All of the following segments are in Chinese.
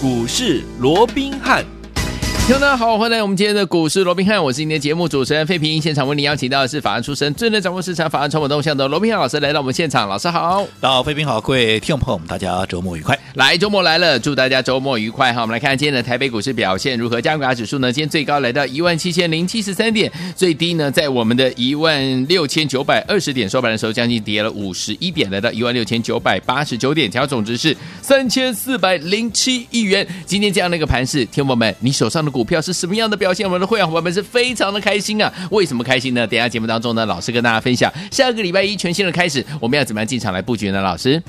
股市罗宾汉。听众大家好，欢迎来我们今天的股市罗宾汉，我是今天节目主持人费平。现场为您邀请到的是法案出身、最能掌握市场法案传播动向的罗宾汉老师来到我们现场，老师好，大家好，费平好，各位听众朋友们，大家周末愉快。来，周末来了，祝大家周末愉快哈。我们来看今天的台北股市表现如何？加权指数呢？今天最高来到一万七千零七十三点，最低呢在我们的一万六千九百二十点，收盘的时候将近跌了五十一点，来到一万六千九百八十九点，调总值是三千四百零七亿元。今天这样的一个盘势，听众们，你手上的股股票是什么样的？表现，我们的会员伙伴们是非常的开心啊！为什么开心呢？等一下节目当中呢，老师跟大家分享，下个礼拜一全新的开始，我们要怎么样进场来布局呢？老师，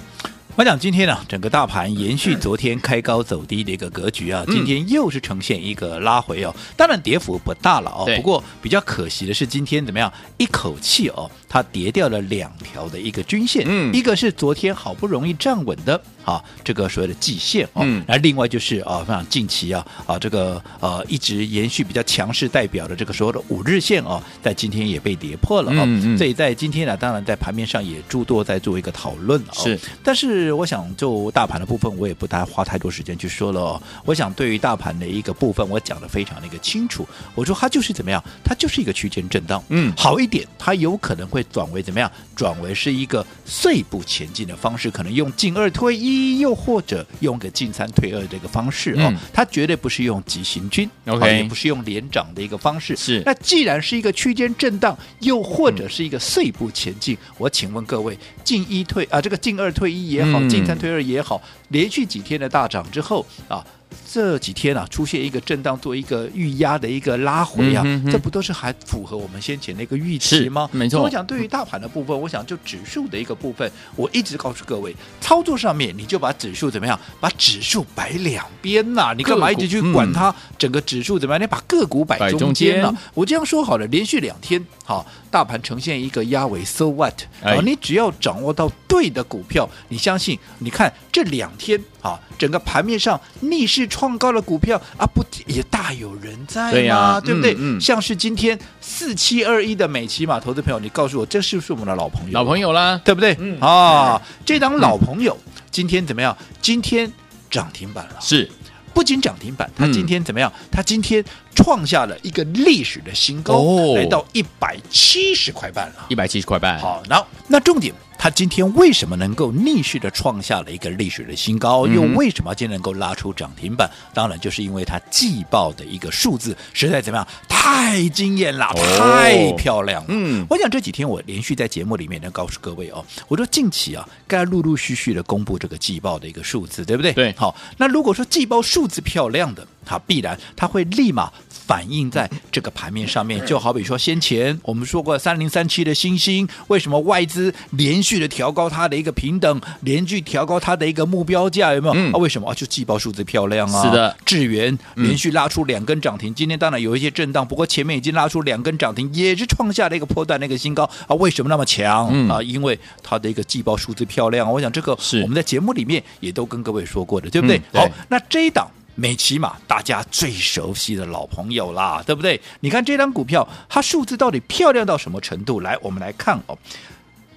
我想今天呢、啊，整个大盘延续昨天开高走低的一个格局啊，今天又是呈现一个拉回哦，当然跌幅不大了哦，不过比较可惜的是今天怎么样，一口气哦。它跌掉了两条的一个均线，嗯，一个是昨天好不容易站稳的啊，这个所谓的季线哦，嗯，那另外就是啊，非常近期啊啊这个呃一直延续比较强势代表的这个所谓的五日线哦，在今天也被跌破了哦，嗯嗯，所以在今天呢，当然在盘面上也诸多在做一个讨论哦，是，但是我想就大盘的部分，我也不太花太多时间去说了哦，我想对于大盘的一个部分，我讲的非常的一个清楚，我说它就是怎么样，它就是一个区间震荡，嗯，好一点，它有可能会。转为怎么样？转为是一个碎步前进的方式，可能用进二退一，又或者用个进三退二这个方式哦。它绝对不是用急行军，OK，也不是用连涨的一个方式。是。那既然是一个区间震荡，又或者是一个碎步前进，我请问各位，进一退啊，这个进二退一也好，进三退二也好，连续几天的大涨之后啊。这几天啊，出现一个震荡，做一个预压的一个拉回啊，嗯、哼哼这不都是还符合我们先前的一个预期吗？没错。我想对于大盘的部分，我想就指数的一个部分，我一直告诉各位，操作上面你就把指数怎么样，把指数摆两边呐、啊，你干嘛一直去管它整个指数怎么样？你把个股摆中间了、啊。我这样说好了，连续两天好，大盘呈现一个压尾，so what？啊，你只要掌握到对的股票，你相信，你看这两天啊，整个盘面上逆势。创高的股票啊，不也大有人在吗？对呀，对不对？嗯，像是今天四七二一的美琪玛，投资朋友，你告诉我，这是不是我们的老朋友？老朋友啦，对不对？嗯啊，这档老朋友今天怎么样？今天涨停板了。是，不仅涨停板，它今天怎么样？它今天创下了一个历史的新高，来到一百七十块半了。一百七十块半。好，那那重点。它今天为什么能够逆势的创下了一个历史的新高？又为什么今天能够拉出涨停板？当然就是因为它季报的一个数字实在怎么样，太惊艳了，太漂亮了。嗯，我想这几天我连续在节目里面能告诉各位哦，我说近期啊，该陆陆续续的公布这个季报的一个数字，对不对？对。好，那如果说季报数字漂亮的，它必然它会立马。反映在这个盘面上面，就好比说先前我们说过三零三七的星星，为什么外资连续的调高它的一个平等，连续调高它的一个目标价，有没有？嗯、啊，为什么啊？就季报数字漂亮啊。是的，智源连续拉出两根涨停，今天当然有一些震荡，不过前面已经拉出两根涨停，也是创下了一个破段的一个新高啊。为什么那么强？嗯、啊？因为它的一个季报数字漂亮。我想这个是我们在节目里面也都跟各位说过的，对不对好，那这一档。美琪玛，大家最熟悉的老朋友啦，对不对？你看这张股票，它数字到底漂亮到什么程度？来，我们来看哦。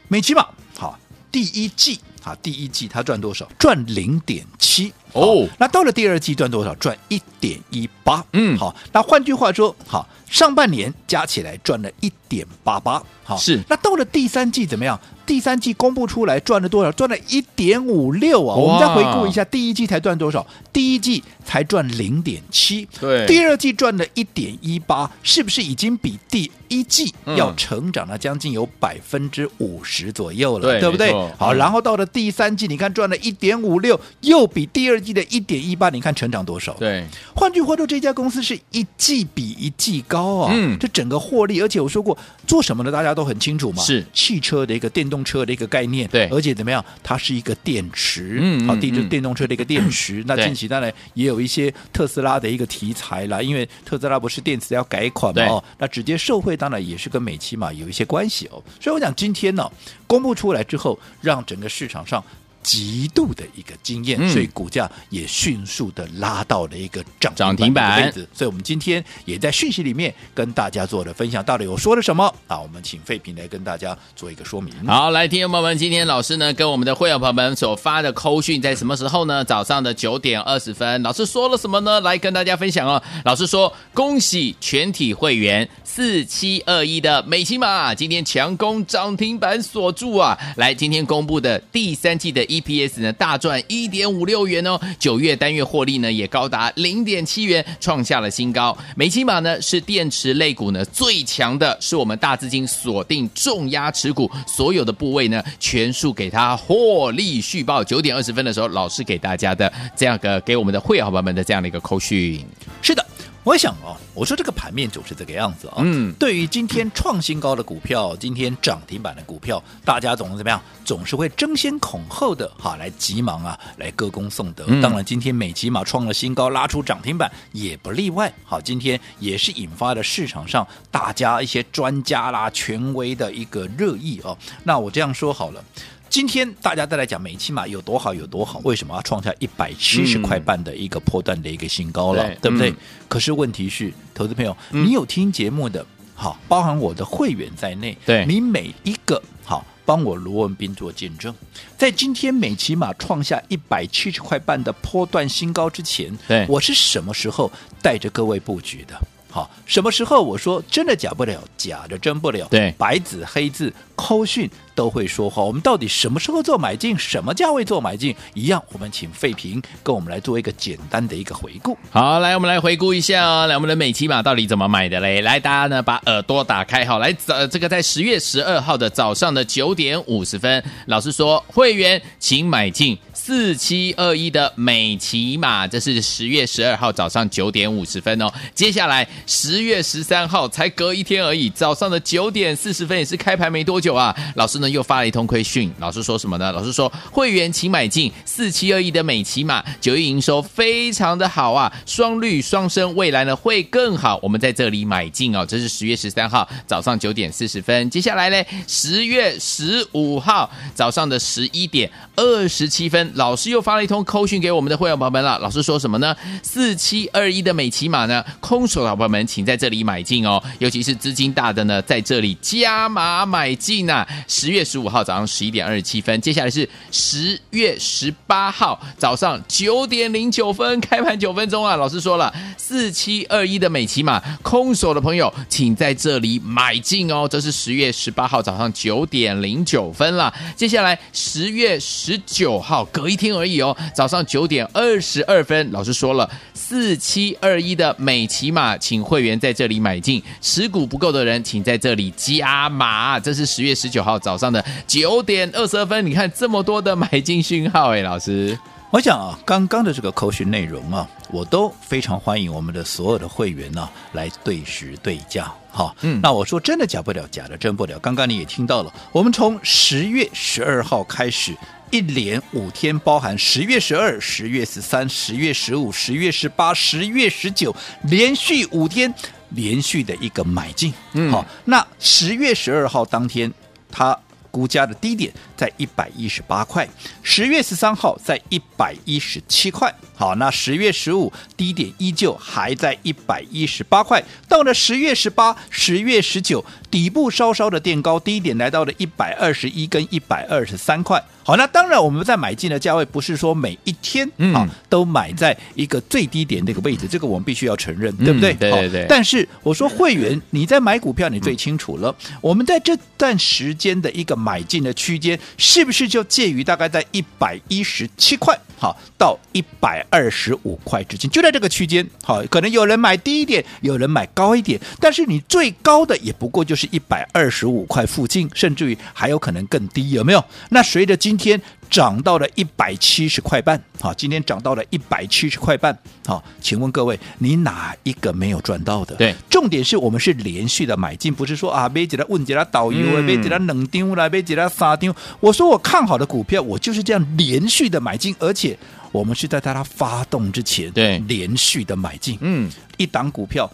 美琪玛，好，第一季啊，第一季它赚多少？赚零点七哦。那到了第二季赚多少？赚一点一八。嗯，好。那换句话说，好，上半年加起来赚了一点八八。好，是。那到了第三季怎么样？第三季公布出来赚了多少？赚了一点五六啊！我们再回顾一下，第一季才赚多少？第一季才赚零点七。对，第二季赚了一点一八，是不是已经比第一季要成长了将近有百分之五十左右了？对，对不对？好，然后到了第三季，你看赚了一点五六，又比第二季的一点一八，你看成长多少？对，换句话说，这家公司是一季比一季高啊！嗯，这整个获利，而且我说过，做什么的大家都很清楚嘛，是汽车的一个电动车的一个概念，对，而且怎么样？它是一个电池，嗯，好，电电动车的一个电池。那近期当然也有一些特斯拉的一个题材啦，因为特斯拉不是电池要改款嘛，哦，那直接受惠当然也是跟美琪玛有一些关系哦。所以我讲今天呢，公布出来之后，让整个市场上极度的一个经验，嗯、所以股价也迅速的拉到了一个涨涨停板位置。所以，我们今天也在讯息里面跟大家做了分享，到底我说了什么啊？我们请费平来跟大家做一个说明。好，来，听众朋友们，今天老师呢跟我们的会员朋友们所发的扣讯在什么时候呢？早上的九点二十分，老师说了什么呢？来跟大家分享哦。老师说，恭喜全体会员四七二一的美琪玛今天强攻涨停板锁住啊！来，今天公布的第三季的。EPS 呢大赚一点五六元哦，九月单月获利呢也高达零点七元，创下了新高。美金马呢是电池类股呢最强的，是我们大资金锁定重压持股，所有的部位呢全数给它获利续报。九点二十分的时候，老师给大家的这样个给我们的会员伙伴们的这样的一个扣讯，是的。我想哦，我说这个盘面就是这个样子啊、哦。嗯，对于今天创新高的股票，今天涨停板的股票，大家总是怎么样？总是会争先恐后的哈来急忙啊，来歌功颂德。嗯、当然，今天美琪玛创了新高，拉出涨停板也不例外。好，今天也是引发了市场上大家一些专家啦、权威的一个热议哦。那我这样说好了。今天大家再来讲美琪玛有多好有多好，为什么要创下一百七十块半的一个波段的一个新高了，嗯、对不对？嗯、可是问题是，投资朋友，嗯、你有听节目的，好，包含我的会员在内，对。你每一个好，帮我罗文斌做见证，在今天美琪玛创下一百七十块半的波段新高之前，对。我是什么时候带着各位布局的？好，什么时候我说真的假不了，假的真不了？对，白纸黑字扣讯都会说话。我们到底什么时候做买进，什么价位做买进？一样，我们请费平跟我们来做一个简单的一个回顾。好，来我们来回顾一下哦，来我们的美琪玛到底怎么买的嘞？来，大家呢把耳朵打开，好，来早这个在十月十二号的早上的九点五十分，老师说会员请买进四七二一的美琪玛，这是十月十二号早上九点五十分哦。接下来。十月十三号才隔一天而已，早上的九点四十分也是开盘没多久啊。老师呢又发了一通亏讯，老师说什么呢？老师说会员请买进四七二一的美琪玛，九月营收非常的好啊，双率双升，未来呢会更好。我们在这里买进哦，这是十月十三号早上九点四十分。接下来呢，十月十五号早上的十一点二十七分，老师又发了一通扣讯给我们的会员朋友们了。老师说什么呢？四七二一的美琪玛呢，空手老朋友们，请在这里买进哦，尤其是资金大的呢，在这里加码买进啊。十月十五号早上十一点二十七分，接下来是十月十八号早上九点零九分，开盘九分钟啊。老师说了，四七二一的美琪玛空手的朋友，请在这里买进哦。这是十月十八号早上九点零九分了。接下来十月十九号，我一听而已哦，早上九点二十二分，老师说了，四七二一的美琪玛，请。会员在这里买进，持股不够的人，请在这里加码。这是十月十九号早上的九点二十二分。你看这么多的买进讯号，哎，老师，我想啊，刚刚的这个口讯内容啊，我都非常欢迎我们的所有的会员呢、啊、来对时对价。好，嗯，那我说真的假不了，假的真不了。刚刚你也听到了，我们从十月十二号开始。一连五天，包含十月十二、十月十三、十月十五、十月十八、十月十九，连续五天连续的一个买进。嗯，好，那十月十二号当天，它估价的低点在一百一十八块；十月十三号在一百一十七块。好，那十月十五低点依旧还在一百一十八块。到了十月十八、十月十九，底部稍稍的垫高，低点来到了一百二十一跟一百二十三块。好，那当然我们在买进的价位不是说每一天啊都买在一个最低点那个位置，这个我们必须要承认，对不对？对对对。但是我说会员，你在买股票你最清楚了。我们在这段时间的一个买进的区间，是不是就介于大概在一百一十七块好到一百二十五块之间，就在这个区间。好，可能有人买低一点，有人买高一点，但是你最高的也不过就是一百二十五块附近，甚至于还有可能更低，有没有？那随着今天涨到了一百七十块半，好，今天涨到了一百七十块半，好，请问各位，你哪一个没有赚到的？对，重点是我们是连续的买进，不是说啊，别几来问几来导游啊，别几来冷丢了，别几来杀丢。我说我看好的股票，我就是这样连续的买进，而且我们是在它发动之前，对，连续的买进，嗯，一档股票。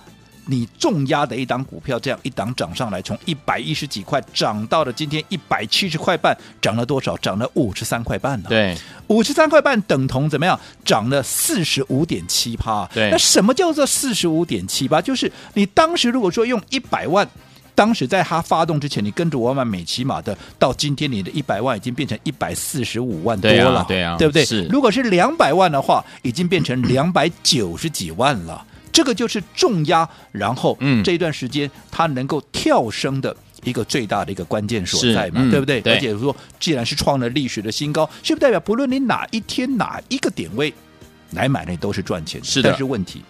你重压的一档股票，这样一档涨上来，从一百一十几块涨到了今天一百七十块半，涨了多少？涨了五十三块半呢？对，五十三块半等同怎么样？涨了四十五点七趴。对，那什么叫做四十五点七八？就是你当时如果说用一百万。当时在它发动之前，你跟着我买美琪玛的，到今天你的一百万已经变成一百四十五万多了，对啊，对啊，对不对？是。如果是两百万的话，已经变成两百九十几万了。这个就是重压，然后嗯，这一段时间它能够跳升的一个最大的一个关键所在嘛，嗯、对不对？对。而且说，既然是创了历史的新高，是不是代表不论你哪一天哪一个点位来买，那都是赚钱的？是的。但是问题。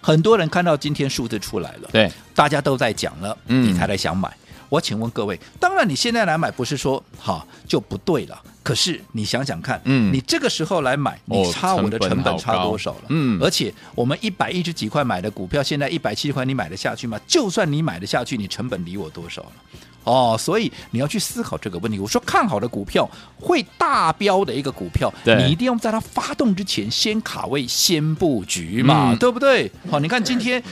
很多人看到今天数字出来了，对，大家都在讲了，嗯，你才来想买。我请问各位，当然你现在来买不是说好就不对了，可是你想想看，嗯，你这个时候来买，你差我的成本差多少了？嗯，而且我们一百一十几块买的股票，现在一百七十块，你买得下去吗？就算你买得下去，你成本离我多少了？哦，所以你要去思考这个问题。我说看好的股票会大标的一个股票，你一定要在它发动之前先卡位、先布局嘛，嗯、对不对？好，你看今天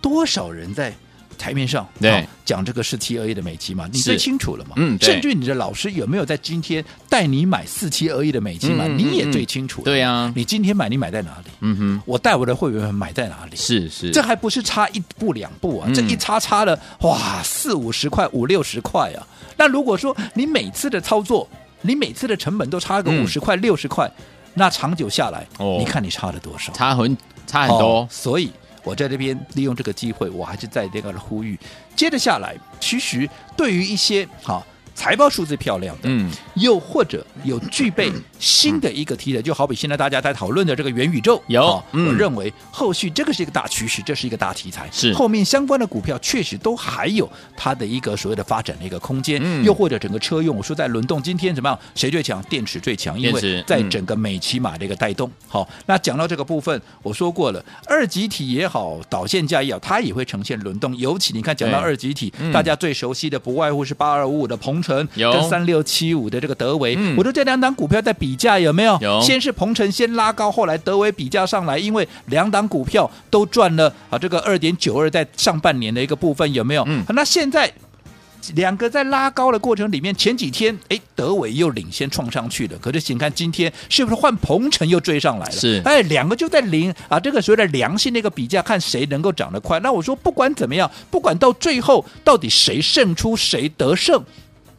多少人在台面上对讲这个四七二一的美期嘛，你最清楚了嘛？嗯，甚至你的老师有没有在今天带你买四七二一的美琪玛，你也最清楚。对呀，你今天买，你买在哪里？嗯哼，我带我的会员买在哪里？是是，这还不是差一步两步啊，这一差差了哇四五十块、五六十块啊。那如果说你每次的操作，你每次的成本都差个五十块、六十块，那长久下来，你看你差了多少？差很差很多，所以。我在这边利用这个机会，我还是在这个呼吁。接着下来，其实对于一些好。财报数字漂亮的，嗯，又或者有具备新的一个题材，就好比现在大家在讨论的这个元宇宙，有，我认为后续这个是一个大趋势，这是一个大题材，是后面相关的股票确实都还有它的一个所谓的发展的一个空间，嗯，又或者整个车用，我说在轮动，今天怎么样？谁最强？电池最强，因为在整个美骑马的一个带动。好，那讲到这个部分，我说过了，二极体也好，导线架也好，它也会呈现轮动。尤其你看，讲到二极体，大家最熟悉的不外乎是八二五五的朋程。跟三六七五的这个德维，嗯、我说这两档股票在比价有没有？有。先是鹏城先拉高，后来德维比价上来，因为两档股票都赚了啊，这个二点九二在上半年的一个部分有没有？嗯。那现在两个在拉高的过程里面，前几天哎，德伟又领先创上去了，可是请看今天是不是换鹏程又追上来了？是。哎，两个就在零啊，这个所谓的良性的一个比价，看谁能够涨得快。那我说不管怎么样，不管到最后到底谁胜出，谁得胜。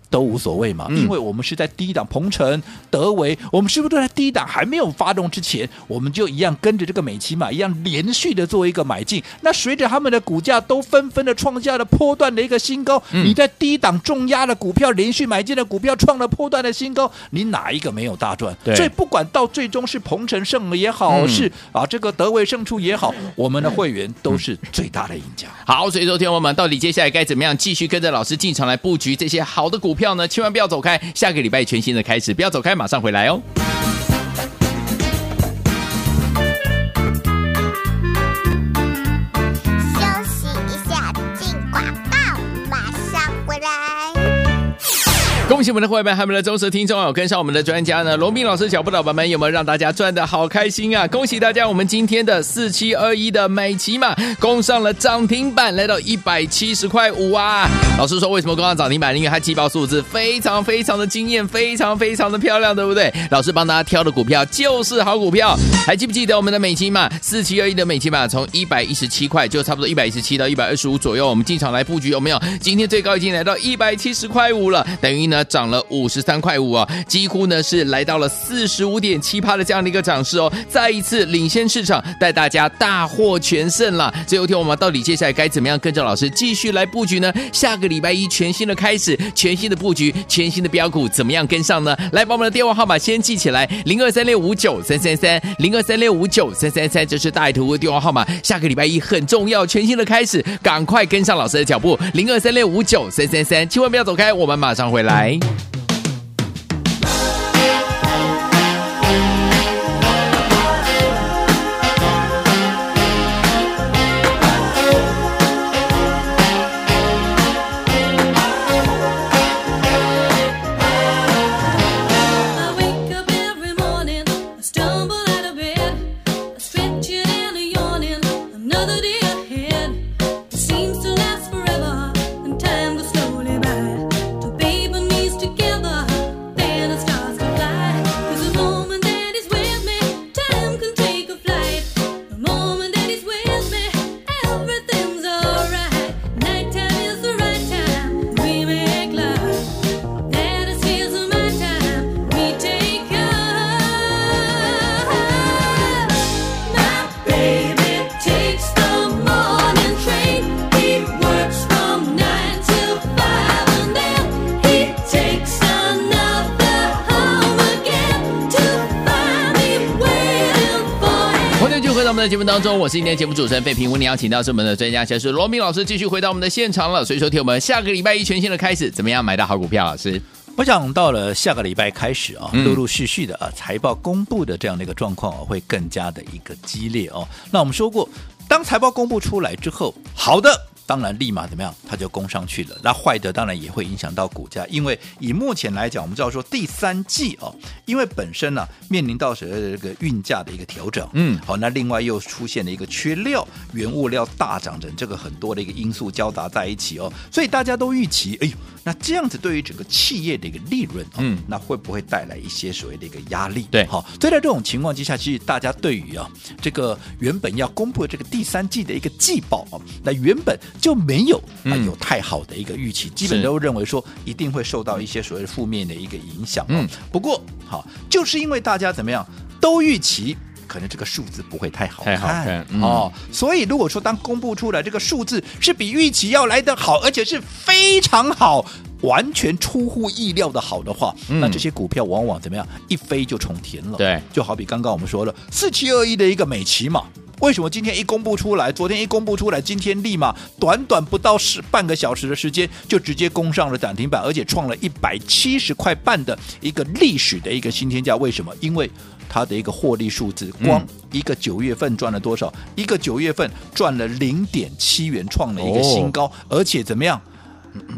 都无所谓嘛，因为我们是在低档，鹏程、德维，我们是不是都在低档还没有发动之前，我们就一样跟着这个美琪玛一样连续的做一个买进？那随着他们的股价都纷纷的创下了波段的一个新高，嗯、你在低档重压的股票连续买进的股票创了波段的新高，你哪一个没有大赚？对所以不管到最终是鹏程胜了也好，嗯、是啊这个德维胜出也好，我们的会员都是最大的赢家。好，所以说天我们到底接下来该怎么样继续跟着老师进场来布局这些好的股票呢？千万不要走开，下个礼拜全新的开始，不要走开，马上回来哦。恭喜我们的伙伴，还有我们的忠实听众，有跟上我们的专家呢。罗宾老师脚步的伙伴们，有没有让大家赚的好开心啊？恭喜大家，我们今天的四七二一的美琪玛攻上了涨停板，来到一百七十块五啊！老师说为什么攻上涨停板？因为它季报数字非常非常的惊艳，非常非常的漂亮，对不对？老师帮大家挑的股票就是好股票。还记不记得我们的美琪玛四七二一的美琪玛从一百一十七块，就差不多一百一十七到一百二十五左右，我们进场来布局有没有？今天最高已经来到一百七十块五了，等于呢？涨了五十三块五啊，几乎呢是来到了四十五点七趴的这样的一个涨势哦，再一次领先市场，带大家大获全胜了。最后一天我们到底接下来该怎么样跟着老师继续来布局呢？下个礼拜一全新的开始，全新的布局，全新的标股，怎么样跟上呢？来把我们的电话号码先记起来，零二三六五九三三三，零二三六五九三三三，这是大爱图的电话号码。下个礼拜一很重要，全新的开始，赶快跟上老师的脚步，零二三六五九三三三，千万不要走开，我们马上回来。的节目当中，我是今天节目主持人费平，为你邀请到是我们的专家教师罗明老师，继续回到我们的现场了。所以说，听我们下个礼拜一全新的开始，怎么样买到好股票？老师，我想到了下个礼拜开始啊，陆陆续续的啊，财报公布的这样的一个状况啊，会更加的一个激烈哦。那我们说过，当财报公布出来之后，好的。当然，立马怎么样，它就攻上去了。那坏的当然也会影响到股价，因为以目前来讲，我们知道说第三季哦，因为本身呢、啊、面临到所谓的这个运价的一个调整，嗯，好，那另外又出现了一个缺料、原物料大涨等这个很多的一个因素交杂在一起哦，所以大家都预期，哎呦，那这样子对于整个企业的一个利润，哦、嗯，那会不会带来一些所谓的一个压力？对，好，所以在这种情况之下，其实大家对于啊这个原本要公布的这个第三季的一个季报啊，那原本就没有。啊，有太好的一个预期，基本都认为说一定会受到一些所谓负面的一个影响。嗯，不过好，就是因为大家怎么样都预期，可能这个数字不会太好看，太好看、嗯、哦。所以如果说当公布出来这个数字是比预期要来得好，而且是非常好，完全出乎意料的好的话，嗯、那这些股票往往怎么样一飞就冲天了。对，就好比刚刚我们说了四七二一的一个美琪嘛。为什么今天一公布出来，昨天一公布出来，今天立马短短不到十半个小时的时间，就直接攻上了涨停板，而且创了一百七十块半的一个历史的一个新天价。为什么？因为它的一个获利数字，光一个九月份赚了多少？嗯、一个九月份赚了零点七元，创了一个新高，哦、而且怎么样？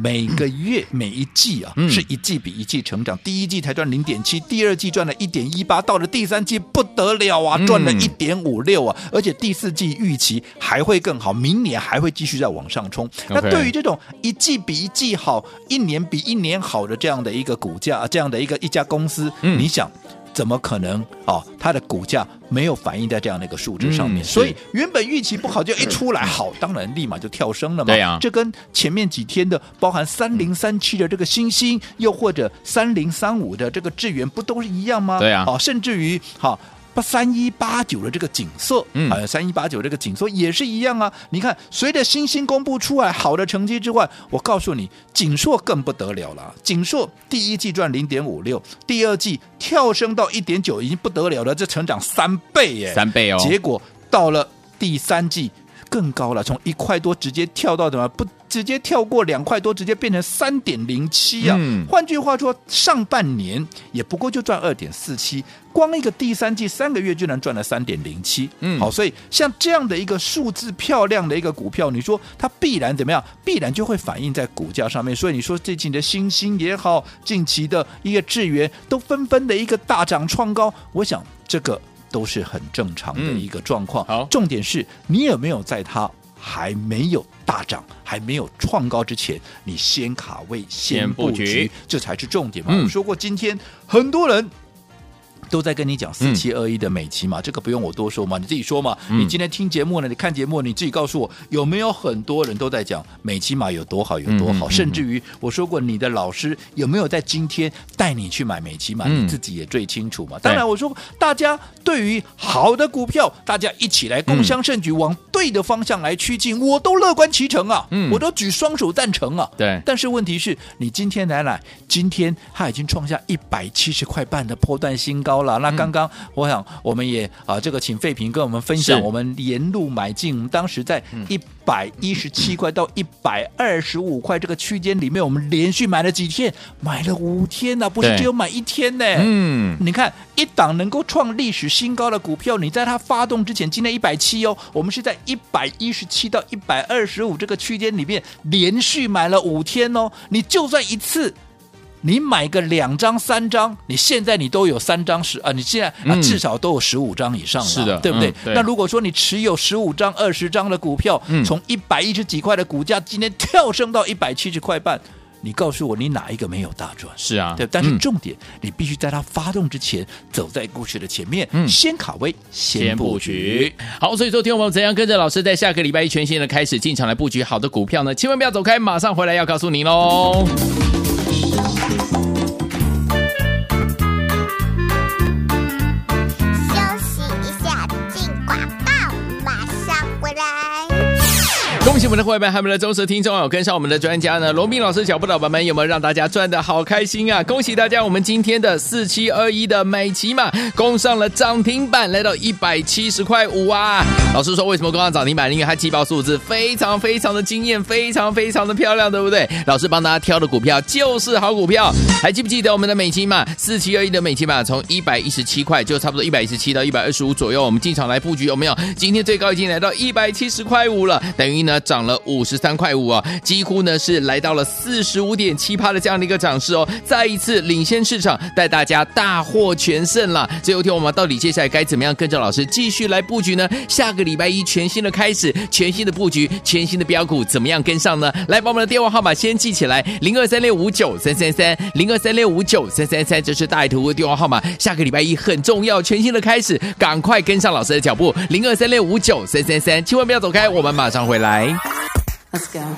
每个月每一季啊，是一季比一季成长。第一季才赚零点七，第二季赚了一点一八，到了第三季不得了啊，赚了一点五六啊，而且第四季预期还会更好，明年还会继续再往上冲。那对于这种一季比一季好，一年比一年好的这样的一个股价，这样的一个一家公司，你想？怎么可能哦？它的股价没有反映在这样的一个数值上面，嗯、所以原本预期不好就一出来好，当然立马就跳升了嘛。对呀、啊，这跟前面几天的包含三零三七的这个星星，又或者三零三五的这个智源，不都是一样吗？对呀、啊，哦，甚至于好。八三一八九的这个景色，嗯，三一八九这个景色也是一样啊。你看，随着新星公布出来好的成绩之外，我告诉你，景硕更不得了了。景硕第一季赚零点五六，第二季跳升到一点九，已经不得了了，这成长三倍耶，三倍哦。结果到了第三季更高了，从一块多直接跳到怎么不？直接跳过两块多，直接变成三点零七啊！嗯、换句话说，上半年也不过就赚二点四七，光一个第三季三个月就能赚了三点零七。嗯，好，所以像这样的一个数字漂亮的一个股票，你说它必然怎么样？必然就会反映在股价上面。所以你说最近的欣兴也好，近期的一个智源都纷纷的一个大涨创高，我想这个都是很正常的一个状况。嗯、好，重点是你有没有在它。还没有大涨，还没有创高之前，你先卡位、先布局，布局这才是重点嘛。嗯、我说过，今天很多人。都在跟你讲四七二一的美琪嘛，嗯、这个不用我多说嘛，你自己说嘛。嗯、你今天听节目呢，你看节目，你自己告诉我，有没有很多人都在讲美琪嘛有多好有多好？嗯、甚至于我说过，你的老师有没有在今天带你去买美琪嘛？嗯、你自己也最清楚嘛。当然，我说大家对于好的股票，大家一起来共襄盛举，嗯、往对的方向来趋近，我都乐观其成啊，嗯、我都举双手赞成啊。对，但是问题是你今天来来，今天他已经创下一百七十块半的破段新高。了，那刚刚我想我们也啊，这个请费平跟我们分享，我们沿路买进，我们当时在一百一十七块到一百二十五块这个区间里面，我们连续买了几天，买了五天呢、啊，不是只有买一天呢。嗯，你看一档能够创历史新高的股票，你在它发动之前，今天一百七哦，我们是在一百一十七到一百二十五这个区间里面连续买了五天哦，你就算一次。你买个两张三张，你现在你都有三张十啊，你现在啊至少都有十五张以上了，是的，对不对？那如果说你持有十五张、二十张的股票，嗯、从一百一十几块的股价，今天跳升到一百七十块半，你告诉我，你哪一个没有大赚？是啊，对。但是重点，嗯、你必须在它发动之前，走在故事的前面，嗯、先卡位，先布局。好，所以说，听我们怎样跟着老师在下个礼拜一全新的开始进场来布局好的股票呢？千万不要走开，马上回来要告诉您喽。恭喜我们的会员，还有我们的忠实听众有跟上我们的专家呢，罗宾老师脚步的宝宝们有没有让大家赚的好开心啊？恭喜大家，我们今天的四七二一的美琪玛攻上了涨停板，来到一百七十块五啊！老师说为什么攻上涨停板？因为它季报数字非常非常的惊艳，非常非常的漂亮，对不对？老师帮大家挑的股票就是好股票，还记不记得我们的美琪玛四七二一的美琪玛从一百一十七块就差不多一百一十七到一百二十五左右，我们进场来布局有没有？今天最高已经来到一百七十块五了，等于呢。涨了五十三块五啊，几乎呢是来到了四十五点七趴的这样的一个涨势哦，再一次领先市场，带大家大获全胜了。最后一天我们到底接下来该怎么样跟着老师继续来布局呢？下个礼拜一全新的开始，全新的布局，全新的标股，怎么样跟上呢？来把我们的电话号码先记起来，零二三六五九三三三，零二三六五九三三三，这是大爱图的电话号码。下个礼拜一很重要，全新的开始，赶快跟上老师的脚步，零二三六五九三三三，千万不要走开，我们马上回来。Let's go.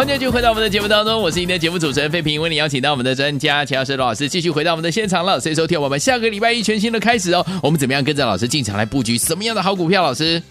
欢迎继续回到我们的节目当中，我是您的节目主持人费平，为你邀请到我们的专家钱老师罗老师继续回到我们的现场了。所以收听我们下个礼拜一全新的开始哦，我们怎么样跟着老师进场来布局什么样的好股票？老师？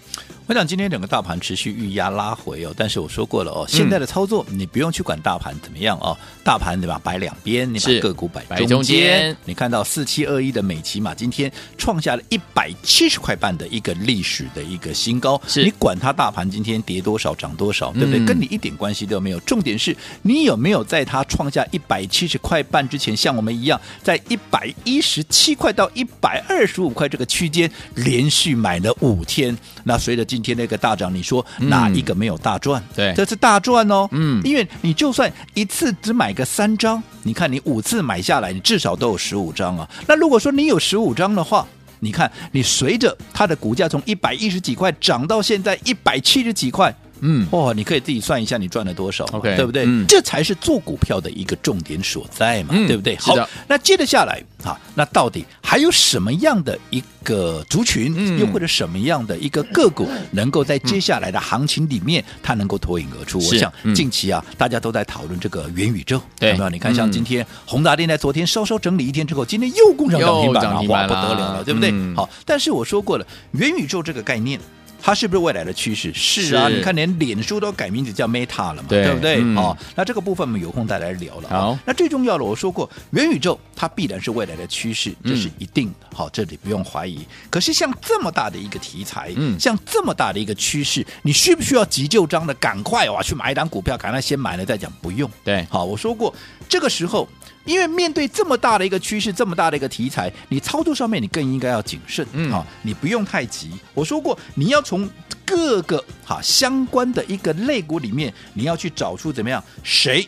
我想今天整个大盘持续预压拉回哦，但是我说过了哦，现在的操作你不用去管大盘怎么样哦，大盘对吧？摆两边，你把个股摆中间。中间你看到四七二一的美琪玛今天创下了一百七十块半的一个历史的一个新高，是你管它大盘今天跌多少涨多少，对不对？嗯、跟你一点关系都没有。重点是你有没有在它创下一百七十块半之前，像我们一样在一百一十七块到一百二十五块这个区间连续买了五天？那随着今天那个大涨，你说哪一个没有大赚？对，这是大赚哦。嗯，因为你就算一次只买个三张，你看你五次买下来，你至少都有十五张啊。那如果说你有十五张的话，你看你随着它的股价从一百一十几块涨到现在一百七十几块。嗯，哦，你可以自己算一下你赚了多少，OK，对不对？嗯，这才是做股票的一个重点所在嘛，嗯、对不对？好，那接着下来啊，那到底还有什么样的一个族群，嗯、又或者什么样的一个个股，能够在接下来的行情里面，嗯、它能够脱颖而出？我想近期啊，大家都在讨论这个元宇宙，对有没有？你看，像今天宏达电在昨天稍稍整理一天之后，今天又攻上涨停板了，哇，不得了了，对不对？嗯、好，但是我说过了，元宇宙这个概念。它是不是未来的趋势？是啊，是你看连脸书都改名字叫 Meta 了嘛，对，对不对？嗯、哦，那这个部分我们有空再来聊了。好，那最重要的，我说过，元宇宙它必然是未来的趋势，这是一定的。好、嗯，这里不用怀疑。可是像这么大的一个题材，嗯，像这么大的一个趋势，你需不需要急就章的赶快哇去买一档股票，赶快先买了再讲？不用。对，好，我说过，这个时候。因为面对这么大的一个趋势，这么大的一个题材，你操作上面你更应该要谨慎，嗯，好，你不用太急。我说过，你要从各个哈相关的一个类股里面，你要去找出怎么样，谁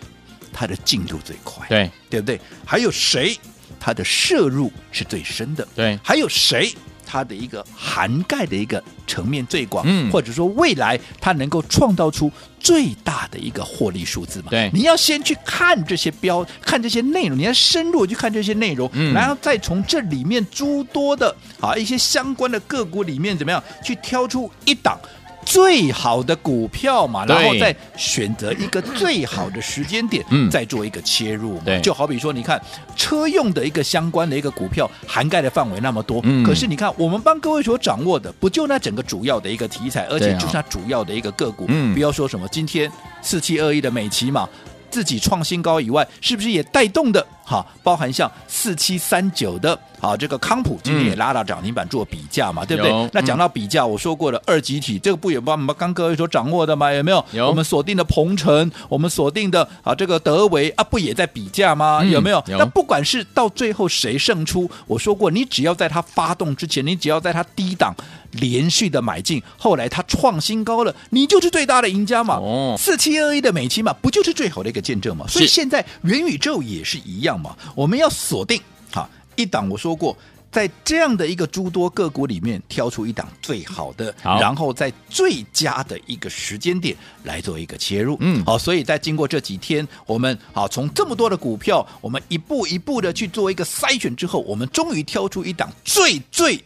它的进度最快，对，对不对？还有谁它的摄入是最深的，对，还有谁。它的一个涵盖的一个层面最广，嗯或者说未来它能够创造出最大的一个获利数字嘛？对你要先去看这些标，看这些内容，你要深入去看这些内容，嗯然后再从这里面诸多的啊一些相关的个股里面怎么样去挑出一档。最好的股票嘛，然后再选择一个最好的时间点，嗯。再做一个切入嘛。对。就好比说，你看车用的一个相关的一个股票，涵盖的范围那么多，嗯。可是你看我们帮各位所掌握的，不就那整个主要的一个题材，而且就是它主要的一个个股，嗯。不要说什么今天四七二一的美琪嘛。自己创新高以外，是不是也带动的？哈，包含像四七三九的，好这个康普今天也拉到涨停板做比价嘛，对不对？那讲到比价，我说过了，二级体这个不也帮我们刚各位所掌握的吗？有没有？有我们锁定的鹏程，我们锁定的啊这个德维啊，不也在比价吗？嗯有没有？有那不管是到最后谁胜出，我说过，你只要在它发动之前，你只要在它低档连续的买进，后来它创新高了，你就是最大的赢家嘛。哦四七二一的美期嘛，不就是最好的一个见证嘛？所以现在元宇宙也是一样嘛，我们要锁定哈一档，我说过。在这样的一个诸多个股里面，挑出一档最好的，好然后在最佳的一个时间点来做一个切入。嗯好，所以在经过这几天，我们好从这么多的股票，我们一步一步的去做一个筛选之后，我们终于挑出一档最最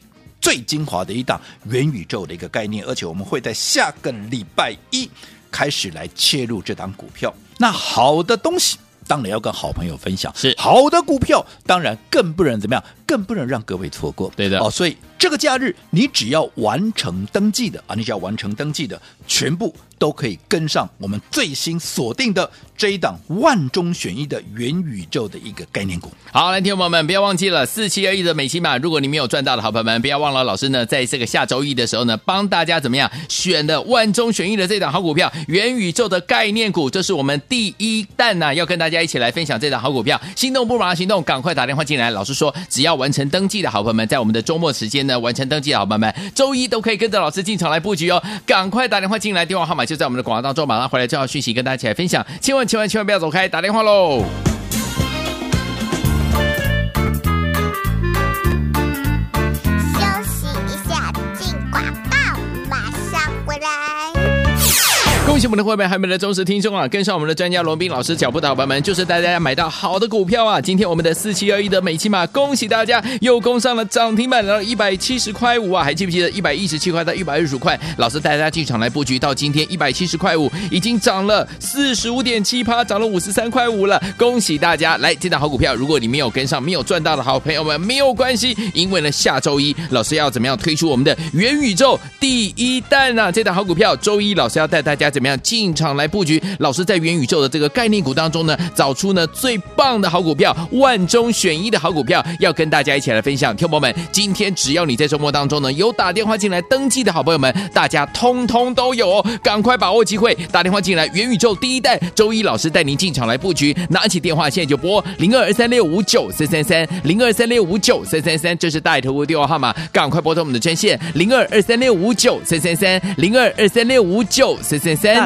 最精华的一档元宇宙的一个概念，而且我们会在下个礼拜一开始来切入这档股票。那好的东西。当然要跟好朋友分享，是好的股票，当然更不能怎么样，更不能让各位错过。对的哦，所以这个假日你只要完成登记的啊，你只要完成登记的，全部都可以跟上我们最新锁定的这一档万中选一的元宇宙的一个概念股。好，来，听众朋友们，不要忘记了四七二一的美琪玛。如果你没有赚到的好朋友们，不要忘了老师呢，在这个下周一的时候呢，帮大家怎么样选的万中选一的这档好股票，元宇宙的概念股，这是我们第一弹呐、要跟大家一起来分享这档好股票。心动不马上行动，赶快打电话进来。老师说，只要完成登记的好朋友们，在我们的周末时间呢，完成登记的好朋友们，周一都可以跟着老师进场来布局哦。赶快打电话进来，电话号码就在我们的广告当中，马上回来就要讯息跟大家一起来分享。千万千万千万不要走开，打电话喽！我们的会员，还有我们的忠实听众啊！跟上我们的专家罗斌老师脚步的好朋友们，就是带大家买到好的股票啊！今天我们的四七二一的美琪玛，恭喜大家又攻上了涨停板，来到一百七十块五啊！还记不记得一百一十七块到一百二十五块？老师带大家进场来布局，到今天一百七十块五，已经涨了四十五点七趴，涨了五十三块五了！恭喜大家！来，这档好股票，如果你没有跟上，没有赚到的好朋友们，没有关系，因为呢，下周一老师要怎么样推出我们的元宇宙第一弹啊？这档好股票，周一老师要带大家怎么样进场来布局？老师在元宇宙的这个概念股当中呢，找出呢最棒的好股票，万中选一的好股票，要跟大家一起来分享。听友们，今天只要你在周末当中呢有打电话进来登记的好朋友们，大家通通都有哦，赶快把握机会，打电话进来。元宇宙第一代，周一老师带您进场来布局，拿起电话现在就拨零二二三六五九三三三零二三六五九三三三，这是大头的电话号码，赶快拨通我们的专线零二二三六五九三三三零二二三六五九三三三。